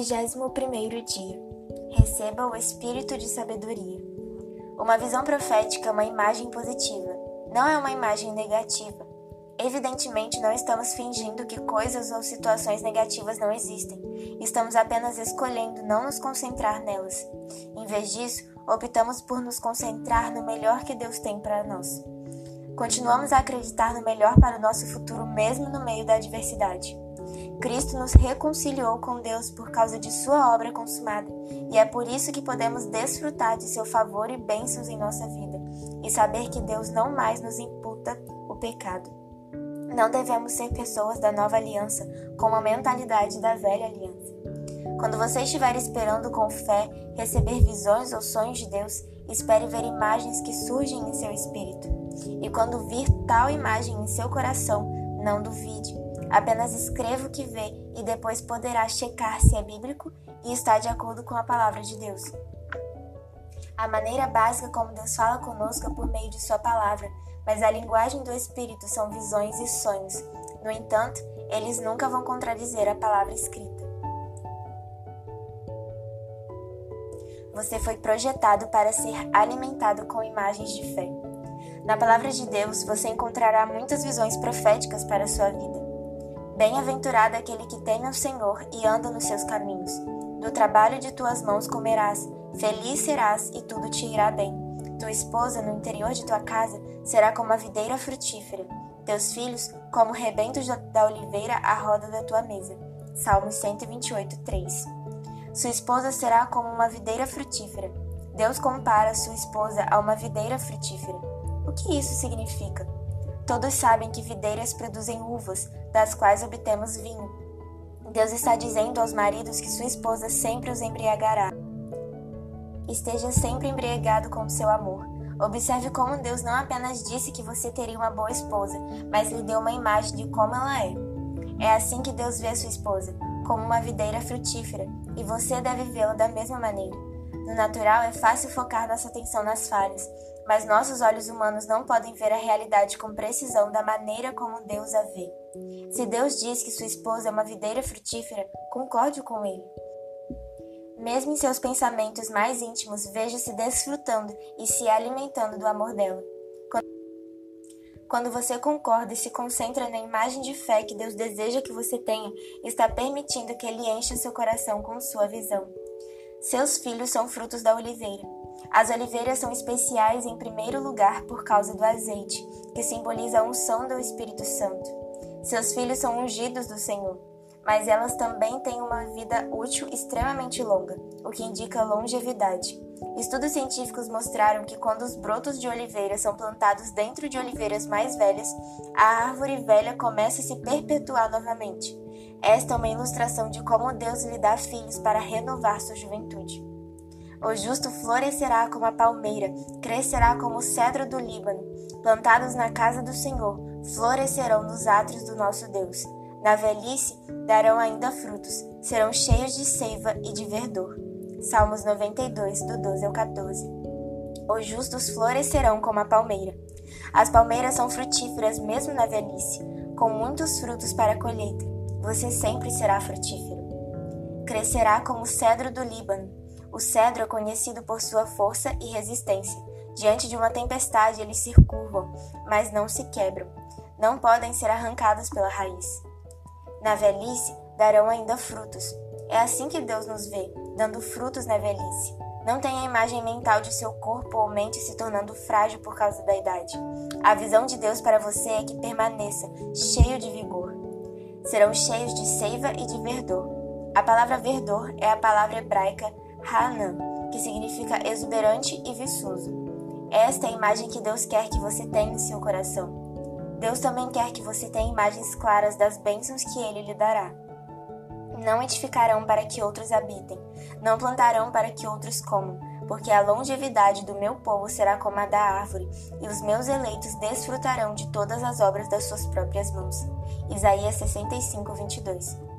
Vigésimo primeiro dia. Receba o espírito de sabedoria. Uma visão profética é uma imagem positiva, não é uma imagem negativa. Evidentemente, não estamos fingindo que coisas ou situações negativas não existem. Estamos apenas escolhendo não nos concentrar nelas. Em vez disso, optamos por nos concentrar no melhor que Deus tem para nós. Continuamos a acreditar no melhor para o nosso futuro, mesmo no meio da adversidade. Cristo nos reconciliou com Deus por causa de sua obra consumada, e é por isso que podemos desfrutar de seu favor e bênçãos em nossa vida, e saber que Deus não mais nos imputa o pecado. Não devemos ser pessoas da nova aliança com a mentalidade da velha aliança. Quando você estiver esperando com fé receber visões ou sonhos de Deus, espere ver imagens que surgem em seu espírito. E quando vir tal imagem em seu coração, não duvide Apenas escreva o que vê e depois poderá checar se é bíblico e está de acordo com a palavra de Deus. A maneira básica como Deus fala conosco é por meio de Sua palavra, mas a linguagem do Espírito são visões e sonhos. No entanto, eles nunca vão contradizer a palavra escrita. Você foi projetado para ser alimentado com imagens de fé. Na palavra de Deus, você encontrará muitas visões proféticas para a sua vida. Bem-aventurado aquele que teme ao Senhor e anda nos seus caminhos. Do trabalho de tuas mãos comerás, feliz serás e tudo te irá bem. Tua esposa no interior de tua casa será como a videira frutífera, teus filhos como rebentos da oliveira à roda da tua mesa. Salmos 128, 3. Sua esposa será como uma videira frutífera. Deus compara sua esposa a uma videira frutífera. O que isso significa? Todos sabem que videiras produzem uvas, das quais obtemos vinho. Deus está dizendo aos maridos que sua esposa sempre os embriagará. Esteja sempre embriagado com seu amor. Observe como Deus não apenas disse que você teria uma boa esposa, mas lhe deu uma imagem de como ela é. É assim que Deus vê sua esposa, como uma videira frutífera, e você deve vê-la da mesma maneira. No natural, é fácil focar nossa atenção nas falhas, mas nossos olhos humanos não podem ver a realidade com precisão da maneira como Deus a vê. Se Deus diz que sua esposa é uma videira frutífera, concorde com ele. Mesmo em seus pensamentos mais íntimos, veja-se desfrutando e se alimentando do amor dela. Quando você concorda e se concentra na imagem de fé que Deus deseja que você tenha, está permitindo que Ele encha seu coração com sua visão. Seus filhos são frutos da oliveira. As oliveiras são especiais em primeiro lugar por causa do azeite, que simboliza a unção do Espírito Santo. Seus filhos são ungidos do Senhor, mas elas também têm uma vida útil extremamente longa, o que indica longevidade. Estudos científicos mostraram que quando os brotos de oliveira são plantados dentro de oliveiras mais velhas, a árvore velha começa a se perpetuar novamente. Esta é uma ilustração de como Deus lhe dá filhos para renovar sua juventude. O justo florescerá como a palmeira, crescerá como o cedro do Líbano. Plantados na casa do Senhor, florescerão nos átrios do nosso Deus. Na velhice darão ainda frutos, serão cheios de seiva e de verdor. Salmos 92, do 12 ao 14. Os justos florescerão como a palmeira. As palmeiras são frutíferas mesmo na velhice, com muitos frutos para a colheita. Você sempre será frutífero. Crescerá como o cedro do Líbano o cedro é conhecido por sua força e resistência. Diante de uma tempestade, eles se curvam, mas não se quebram. Não podem ser arrancados pela raiz. Na velhice, darão ainda frutos. É assim que Deus nos vê, dando frutos na velhice. Não tenha a imagem mental de seu corpo ou mente se tornando frágil por causa da idade. A visão de Deus para você é que permaneça cheio de vigor. Serão cheios de seiva e de verdor. A palavra verdor é a palavra hebraica Hanan, que significa exuberante e viçoso. Esta é a imagem que Deus quer que você tenha em seu coração. Deus também quer que você tenha imagens claras das bênçãos que Ele lhe dará. Não edificarão para que outros habitem, não plantarão para que outros comam, porque a longevidade do meu povo será como a da árvore, e os meus eleitos desfrutarão de todas as obras das suas próprias mãos. Isaías 65, 22.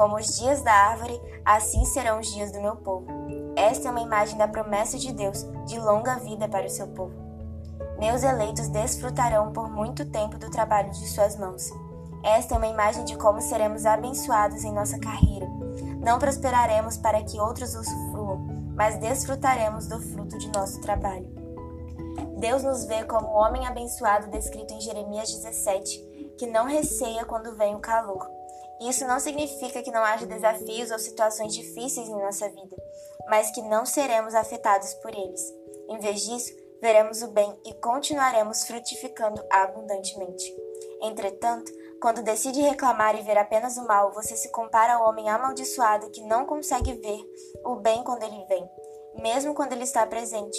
Como os dias da árvore, assim serão os dias do meu povo. Esta é uma imagem da promessa de Deus de longa vida para o seu povo. Meus eleitos desfrutarão por muito tempo do trabalho de suas mãos. Esta é uma imagem de como seremos abençoados em nossa carreira. Não prosperaremos para que outros usufruam, mas desfrutaremos do fruto de nosso trabalho. Deus nos vê como o homem abençoado descrito em Jeremias 17, que não receia quando vem o calor. Isso não significa que não haja desafios ou situações difíceis em nossa vida, mas que não seremos afetados por eles. Em vez disso, veremos o bem e continuaremos frutificando abundantemente. Entretanto, quando decide reclamar e ver apenas o mal, você se compara ao homem amaldiçoado que não consegue ver o bem quando ele vem, mesmo quando ele está presente.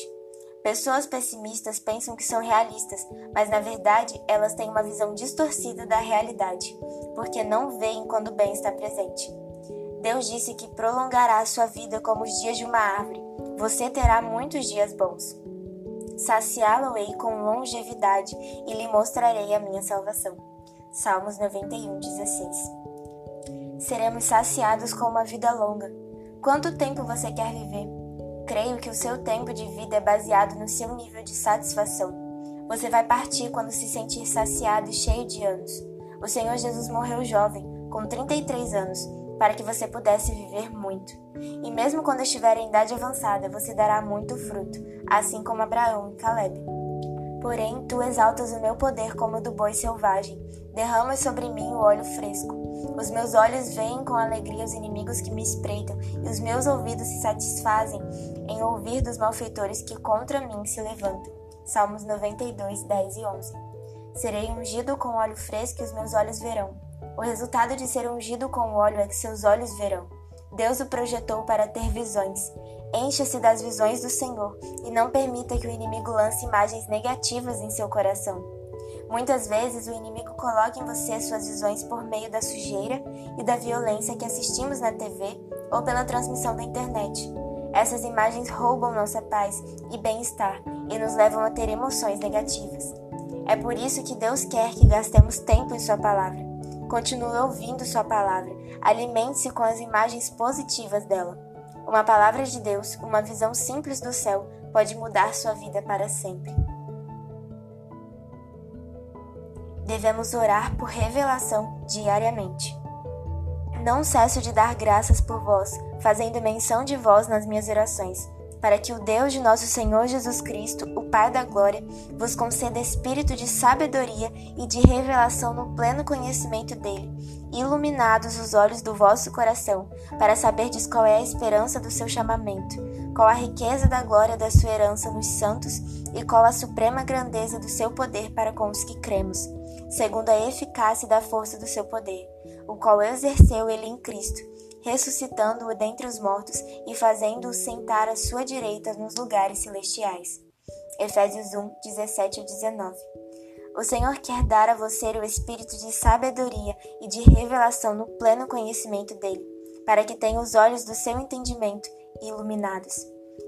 Pessoas pessimistas pensam que são realistas, mas na verdade elas têm uma visão distorcida da realidade, porque não veem quando o bem está presente. Deus disse que prolongará a sua vida como os dias de uma árvore. Você terá muitos dias bons. Saciá-lo-ei com longevidade e lhe mostrarei a minha salvação. Salmos 91, 16. Seremos saciados com uma vida longa. Quanto tempo você quer viver? Creio que o seu tempo de vida é baseado no seu nível de satisfação. Você vai partir quando se sentir saciado e cheio de anos. O Senhor Jesus morreu jovem, com 33 anos, para que você pudesse viver muito. E mesmo quando estiver em idade avançada, você dará muito fruto, assim como Abraão e Caleb. Porém, tu exaltas o meu poder como o do boi selvagem, derramas sobre mim o óleo fresco. Os meus olhos veem com alegria os inimigos que me espreitam, e os meus ouvidos se satisfazem em ouvir dos malfeitores que contra mim se levantam. Salmos 92, 10 e 11. Serei ungido com óleo fresco e os meus olhos verão. O resultado de ser ungido com óleo é que seus olhos verão. Deus o projetou para ter visões. Encha-se das visões do Senhor e não permita que o inimigo lance imagens negativas em seu coração. Muitas vezes o inimigo coloca em você suas visões por meio da sujeira e da violência que assistimos na TV ou pela transmissão da internet. Essas imagens roubam nossa paz e bem-estar e nos levam a ter emoções negativas. É por isso que Deus quer que gastemos tempo em Sua palavra. Continue ouvindo Sua palavra. Alimente-se com as imagens positivas dela. Uma palavra de Deus, uma visão simples do céu, pode mudar sua vida para sempre. Devemos orar por revelação diariamente. Não cesso de dar graças por vós, fazendo menção de vós nas minhas orações para que o Deus de nosso Senhor Jesus Cristo, o Pai da Glória, vos conceda espírito de sabedoria e de revelação no pleno conhecimento dele, iluminados os olhos do vosso coração, para saberdes qual é a esperança do seu chamamento, qual a riqueza da glória da sua herança nos santos e qual a suprema grandeza do seu poder para com os que cremos, segundo a eficácia da força do seu poder, o qual exerceu ele em Cristo ressuscitando-o dentre os mortos e fazendo-o sentar à sua direita nos lugares celestiais. Efésios 1, 17 a 19. O Senhor quer dar a você o espírito de sabedoria e de revelação no pleno conhecimento dele, para que tenha os olhos do seu entendimento iluminados.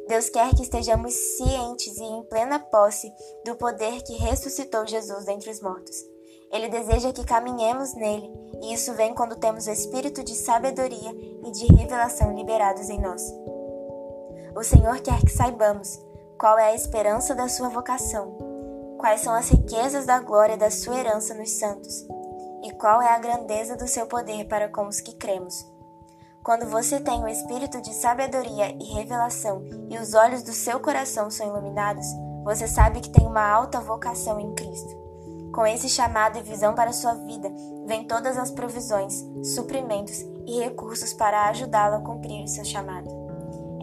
Deus quer que estejamos cientes e em plena posse do poder que ressuscitou Jesus dentre os mortos. Ele deseja que caminhemos nele, e isso vem quando temos o espírito de sabedoria e de revelação liberados em nós. O Senhor quer que saibamos qual é a esperança da sua vocação, quais são as riquezas da glória da sua herança nos santos, e qual é a grandeza do seu poder para com os que cremos. Quando você tem o espírito de sabedoria e revelação e os olhos do seu coração são iluminados, você sabe que tem uma alta vocação em Cristo. Com esse chamado e visão para sua vida, vem todas as provisões, suprimentos e recursos para ajudá-lo a cumprir o seu chamado.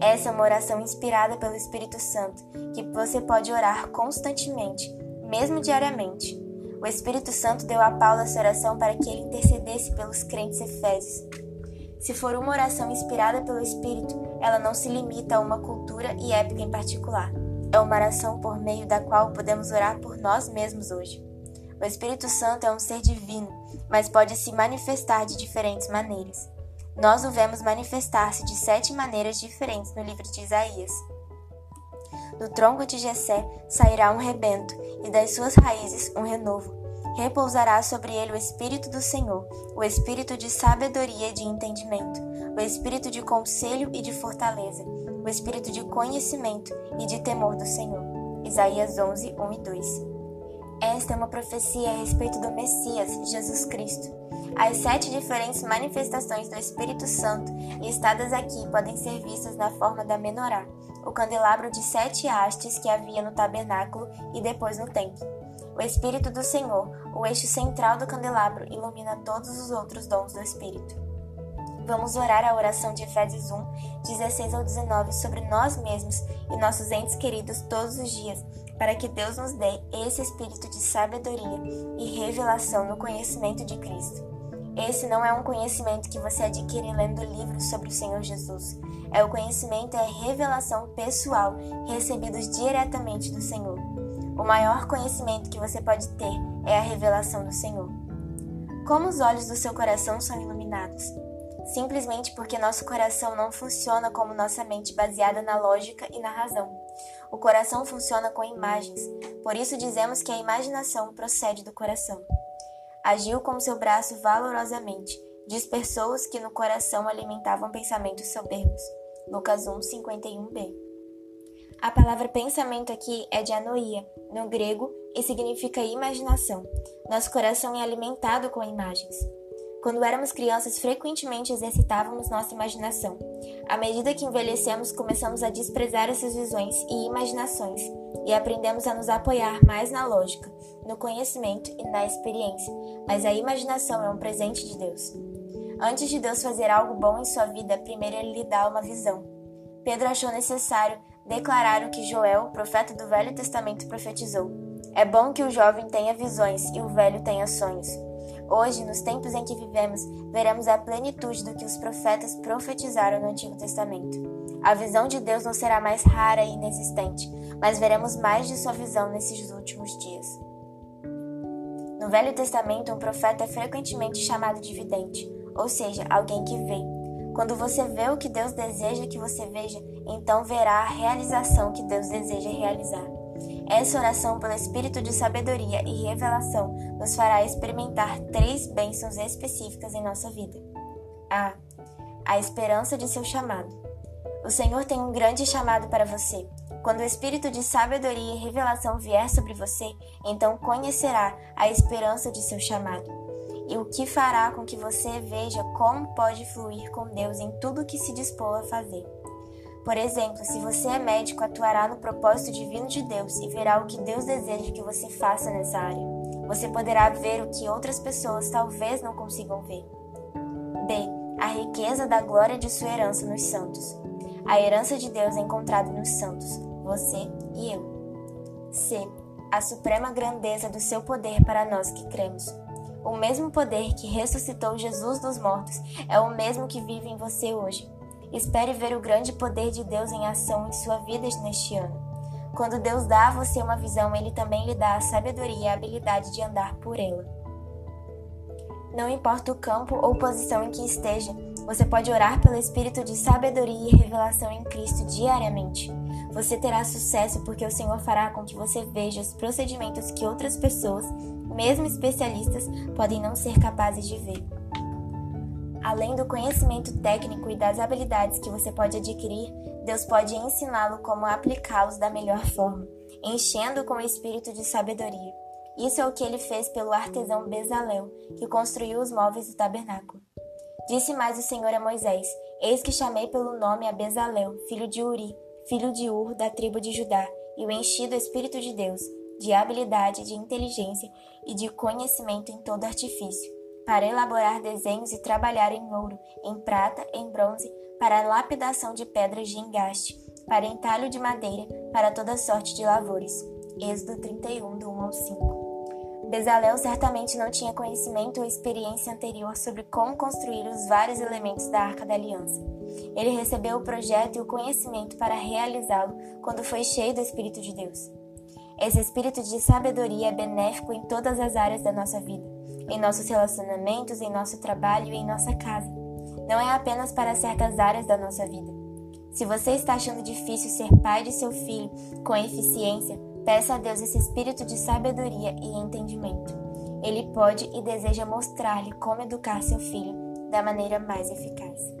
Essa é uma oração inspirada pelo Espírito Santo, que você pode orar constantemente, mesmo diariamente. O Espírito Santo deu a Paulo essa oração para que ele intercedesse pelos crentes efésios. Se for uma oração inspirada pelo Espírito, ela não se limita a uma cultura e época em particular. É uma oração por meio da qual podemos orar por nós mesmos hoje. O Espírito Santo é um ser divino, mas pode se manifestar de diferentes maneiras. Nós o vemos manifestar-se de sete maneiras diferentes no livro de Isaías. Do tronco de Jessé sairá um rebento, e das suas raízes um renovo. Repousará sobre ele o Espírito do Senhor, o Espírito de sabedoria e de entendimento, o Espírito de conselho e de fortaleza, o Espírito de conhecimento e de temor do Senhor. Isaías 11, 1 e 2. Esta é uma profecia a respeito do Messias, Jesus Cristo. As sete diferentes manifestações do Espírito Santo listadas aqui podem ser vistas na forma da menorá, o candelabro de sete hastes que havia no tabernáculo e depois no templo. O Espírito do Senhor, o eixo central do candelabro, ilumina todos os outros dons do Espírito. Vamos orar a oração de Efésios 1, 16 ao 19 sobre nós mesmos e nossos entes queridos todos os dias, para que Deus nos dê esse espírito de sabedoria e revelação no conhecimento de Cristo. Esse não é um conhecimento que você adquire lendo livros sobre o Senhor Jesus. É o conhecimento a revelação pessoal recebidos diretamente do Senhor. O maior conhecimento que você pode ter é a revelação do Senhor. Como os olhos do seu coração são iluminados? Simplesmente porque nosso coração não funciona como nossa mente baseada na lógica e na razão. O coração funciona com imagens, por isso dizemos que a imaginação procede do coração. Agiu com seu braço valorosamente, dispersou os que no coração alimentavam pensamentos soberbos. Lucas 1, 51b. A palavra pensamento aqui é de anoia, no grego, e significa imaginação. Nosso coração é alimentado com imagens. Quando éramos crianças, frequentemente exercitávamos nossa imaginação. À medida que envelhecemos, começamos a desprezar essas visões e imaginações e aprendemos a nos apoiar mais na lógica, no conhecimento e na experiência. Mas a imaginação é um presente de Deus. Antes de Deus fazer algo bom em sua vida, primeiro ele lhe dá uma visão. Pedro achou necessário declarar o que Joel, profeta do Velho Testamento, profetizou. É bom que o jovem tenha visões e o velho tenha sonhos. Hoje, nos tempos em que vivemos, veremos a plenitude do que os profetas profetizaram no Antigo Testamento. A visão de Deus não será mais rara e inexistente, mas veremos mais de sua visão nesses últimos dias. No Velho Testamento, um profeta é frequentemente chamado de vidente, ou seja, alguém que vê. Quando você vê o que Deus deseja que você veja, então verá a realização que Deus deseja realizar. Essa oração pelo espírito de sabedoria e revelação nos fará experimentar três bênçãos específicas em nossa vida. A. A esperança de seu chamado. O Senhor tem um grande chamado para você. Quando o espírito de sabedoria e revelação vier sobre você, então conhecerá a esperança de seu chamado e o que fará com que você veja como pode fluir com Deus em tudo que se dispor a fazer. Por exemplo, se você é médico, atuará no propósito divino de Deus e verá o que Deus deseja que você faça nessa área. Você poderá ver o que outras pessoas talvez não consigam ver. B. A riqueza da glória de sua herança nos santos. A herança de Deus é encontrada nos santos, você e eu. C. A suprema grandeza do seu poder para nós que cremos. O mesmo poder que ressuscitou Jesus dos mortos é o mesmo que vive em você hoje. Espere ver o grande poder de Deus em ação em sua vida neste ano. Quando Deus dá a você uma visão, Ele também lhe dá a sabedoria e a habilidade de andar por ela. Não importa o campo ou posição em que esteja, você pode orar pelo espírito de sabedoria e revelação em Cristo diariamente. Você terá sucesso porque o Senhor fará com que você veja os procedimentos que outras pessoas, mesmo especialistas, podem não ser capazes de ver. Além do conhecimento técnico e das habilidades que você pode adquirir, Deus pode ensiná-lo como aplicá-los da melhor forma, enchendo com o espírito de sabedoria. Isso é o que ele fez pelo artesão Bezalel, que construiu os móveis do tabernáculo. Disse mais o Senhor a Moisés: Eis que chamei pelo nome a Bezalel, filho de Uri, filho de Ur, da tribo de Judá, e o enchi do Espírito de Deus, de habilidade, de inteligência e de conhecimento em todo artifício para elaborar desenhos e trabalhar em ouro, em prata, em bronze, para lapidação de pedras de engaste, para entalho de madeira, para toda sorte de lavores. Êxodo 31, do 1 ao 5. Bezalel certamente não tinha conhecimento ou experiência anterior sobre como construir os vários elementos da Arca da Aliança. Ele recebeu o projeto e o conhecimento para realizá-lo quando foi cheio do Espírito de Deus. Esse espírito de sabedoria é benéfico em todas as áreas da nossa vida em nossos relacionamentos, em nosso trabalho e em nossa casa. Não é apenas para certas áreas da nossa vida. Se você está achando difícil ser pai de seu filho com eficiência, peça a Deus esse espírito de sabedoria e entendimento. Ele pode e deseja mostrar-lhe como educar seu filho da maneira mais eficaz.